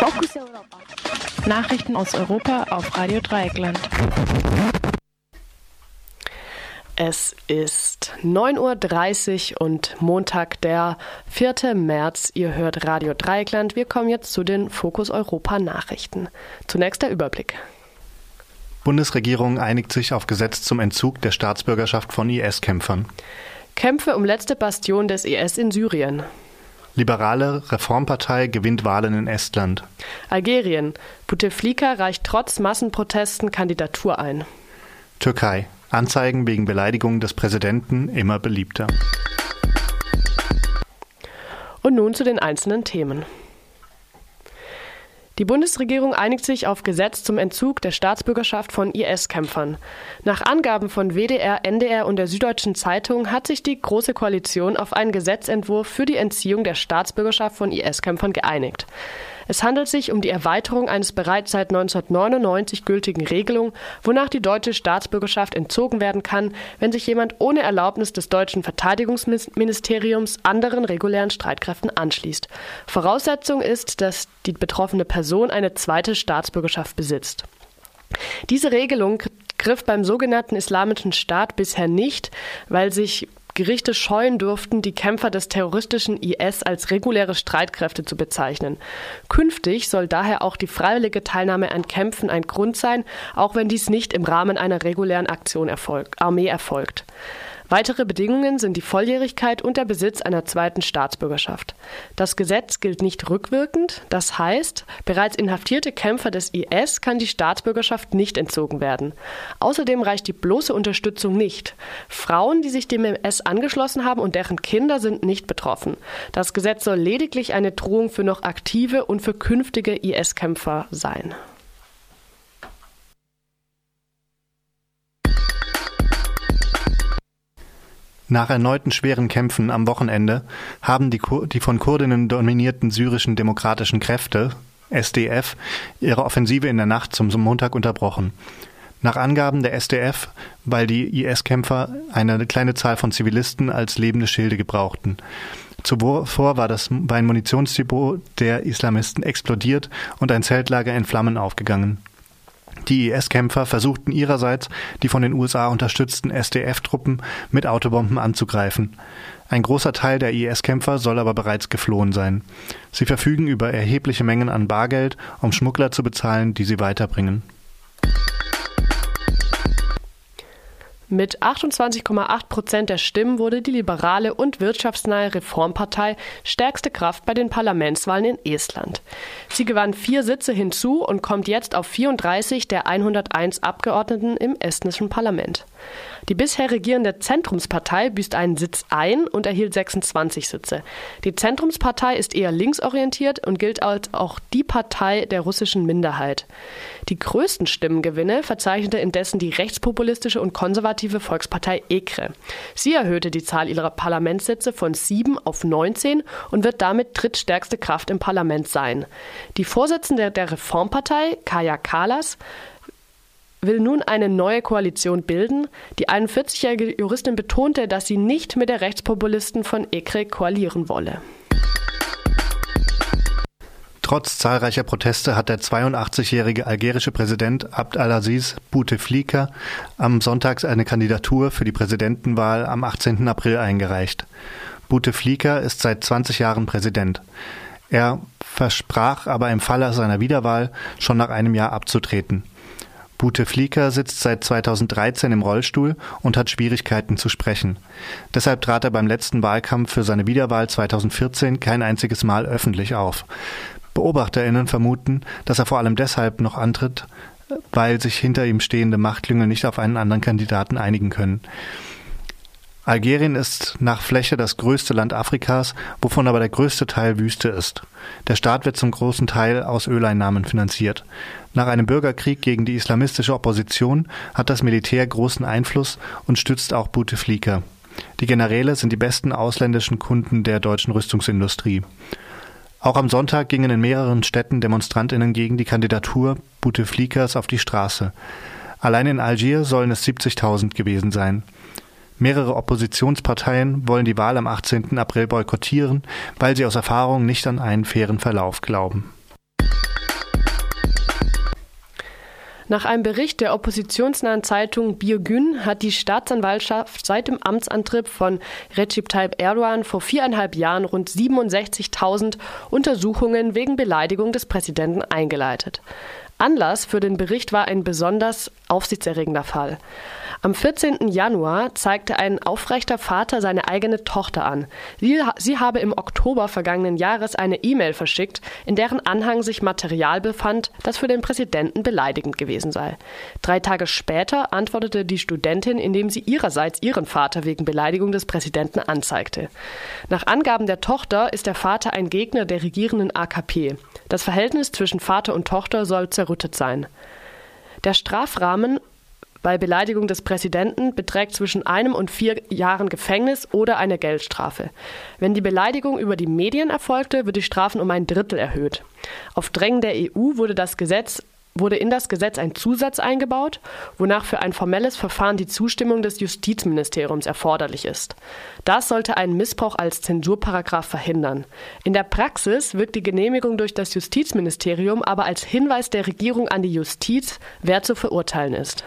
Fokus Europa. Nachrichten aus Europa auf Radio Dreieckland. Es ist 9.30 Uhr und Montag, der 4. März. Ihr hört Radio Dreieckland. Wir kommen jetzt zu den Fokus Europa Nachrichten. Zunächst der Überblick. Bundesregierung einigt sich auf Gesetz zum Entzug der Staatsbürgerschaft von IS-Kämpfern. Kämpfe um letzte Bastion des IS in Syrien. Liberale Reformpartei gewinnt Wahlen in Estland. Algerien. Bouteflika reicht trotz Massenprotesten Kandidatur ein. Türkei. Anzeigen wegen Beleidigung des Präsidenten immer beliebter. Und nun zu den einzelnen Themen. Die Bundesregierung einigt sich auf Gesetz zum Entzug der Staatsbürgerschaft von IS-Kämpfern. Nach Angaben von WDR, NDR und der Süddeutschen Zeitung hat sich die Große Koalition auf einen Gesetzentwurf für die Entziehung der Staatsbürgerschaft von IS-Kämpfern geeinigt. Es handelt sich um die Erweiterung eines bereits seit 1999 gültigen Regelung, wonach die deutsche Staatsbürgerschaft entzogen werden kann, wenn sich jemand ohne Erlaubnis des deutschen Verteidigungsministeriums anderen regulären Streitkräften anschließt. Voraussetzung ist, dass die betroffene Person eine zweite Staatsbürgerschaft besitzt. Diese Regelung griff beim sogenannten Islamischen Staat bisher nicht, weil sich Gerichte scheuen durften, die Kämpfer des terroristischen IS als reguläre Streitkräfte zu bezeichnen. Künftig soll daher auch die freiwillige Teilnahme an Kämpfen ein Grund sein, auch wenn dies nicht im Rahmen einer regulären Aktion erfolg, Armee erfolgt. Weitere Bedingungen sind die Volljährigkeit und der Besitz einer zweiten Staatsbürgerschaft. Das Gesetz gilt nicht rückwirkend, das heißt, bereits inhaftierte Kämpfer des IS kann die Staatsbürgerschaft nicht entzogen werden. Außerdem reicht die bloße Unterstützung nicht. Frauen, die sich dem IS angeschlossen haben und deren Kinder sind nicht betroffen. Das Gesetz soll lediglich eine Drohung für noch aktive und für künftige IS-Kämpfer sein. Nach erneuten schweren Kämpfen am Wochenende haben die, die von Kurdinnen dominierten syrischen demokratischen Kräfte, SDF, ihre Offensive in der Nacht zum Montag unterbrochen. Nach Angaben der SDF, weil die IS-Kämpfer eine kleine Zahl von Zivilisten als lebende Schilde gebrauchten. Zuvor war, das, war ein Munitionsdepot der Islamisten explodiert und ein Zeltlager in Flammen aufgegangen. Die IS-Kämpfer versuchten ihrerseits, die von den USA unterstützten SDF-Truppen mit Autobomben anzugreifen. Ein großer Teil der IS-Kämpfer soll aber bereits geflohen sein. Sie verfügen über erhebliche Mengen an Bargeld, um Schmuggler zu bezahlen, die sie weiterbringen. Mit 28,8 Prozent der Stimmen wurde die liberale und wirtschaftsnahe Reformpartei stärkste Kraft bei den Parlamentswahlen in Estland. Sie gewann vier Sitze hinzu und kommt jetzt auf 34 der 101 Abgeordneten im estnischen Parlament. Die bisher regierende Zentrumspartei büßt einen Sitz ein und erhielt 26 Sitze. Die Zentrumspartei ist eher linksorientiert und gilt als auch die Partei der russischen Minderheit. Die größten Stimmengewinne verzeichnete indessen die rechtspopulistische und konservative Volkspartei EKRE. Sie erhöhte die Zahl ihrer Parlamentssitze von sieben auf 19 und wird damit drittstärkste Kraft im Parlament sein. Die Vorsitzende der Reformpartei, Kaya Kalas, will nun eine neue Koalition bilden. Die 41-jährige Juristin betonte, dass sie nicht mit der Rechtspopulisten von EKRE koalieren wolle. Trotz zahlreicher Proteste hat der 82-jährige algerische Präsident Abd al-Aziz Bouteflika am Sonntag eine Kandidatur für die Präsidentenwahl am 18. April eingereicht. Bouteflika ist seit 20 Jahren Präsident. Er versprach aber im Falle seiner Wiederwahl schon nach einem Jahr abzutreten. Bouteflika sitzt seit 2013 im Rollstuhl und hat Schwierigkeiten zu sprechen. Deshalb trat er beim letzten Wahlkampf für seine Wiederwahl 2014 kein einziges Mal öffentlich auf. BeobachterInnen vermuten, dass er vor allem deshalb noch antritt, weil sich hinter ihm stehende Machtklüngel nicht auf einen anderen Kandidaten einigen können. Algerien ist nach Fläche das größte Land Afrikas, wovon aber der größte Teil Wüste ist. Der Staat wird zum großen Teil aus Öleinnahmen finanziert. Nach einem Bürgerkrieg gegen die islamistische Opposition hat das Militär großen Einfluss und stützt auch Bouteflika. Die Generäle sind die besten ausländischen Kunden der deutschen Rüstungsindustrie. Auch am Sonntag gingen in mehreren Städten Demonstrantinnen gegen die Kandidatur Bouteflikas auf die Straße. Allein in Algier sollen es 70.000 gewesen sein. Mehrere Oppositionsparteien wollen die Wahl am 18. April boykottieren, weil sie aus Erfahrung nicht an einen fairen Verlauf glauben. Nach einem Bericht der oppositionsnahen Zeitung Biogün hat die Staatsanwaltschaft seit dem Amtsantritt von Recep Tayyip Erdogan vor viereinhalb Jahren rund 67.000 Untersuchungen wegen Beleidigung des Präsidenten eingeleitet. Anlass für den Bericht war ein besonders aufsichtserregender Fall. Am 14. Januar zeigte ein aufrechter Vater seine eigene Tochter an. Sie, sie habe im Oktober vergangenen Jahres eine E-Mail verschickt, in deren Anhang sich Material befand, das für den Präsidenten beleidigend gewesen sei. Drei Tage später antwortete die Studentin, indem sie ihrerseits ihren Vater wegen Beleidigung des Präsidenten anzeigte. Nach Angaben der Tochter ist der Vater ein Gegner der regierenden AKP. Das Verhältnis zwischen Vater und Tochter soll zerrüttet sein. Der Strafrahmen bei Beleidigung des Präsidenten beträgt zwischen einem und vier Jahren Gefängnis oder eine Geldstrafe. Wenn die Beleidigung über die Medien erfolgte, wird die Strafen um ein Drittel erhöht. Auf Drängen der EU wurde das Gesetz wurde in das Gesetz ein Zusatz eingebaut, wonach für ein formelles Verfahren die Zustimmung des Justizministeriums erforderlich ist. Das sollte einen Missbrauch als Zensurparagraf verhindern. In der Praxis wirkt die Genehmigung durch das Justizministerium aber als Hinweis der Regierung an die Justiz, wer zu verurteilen ist.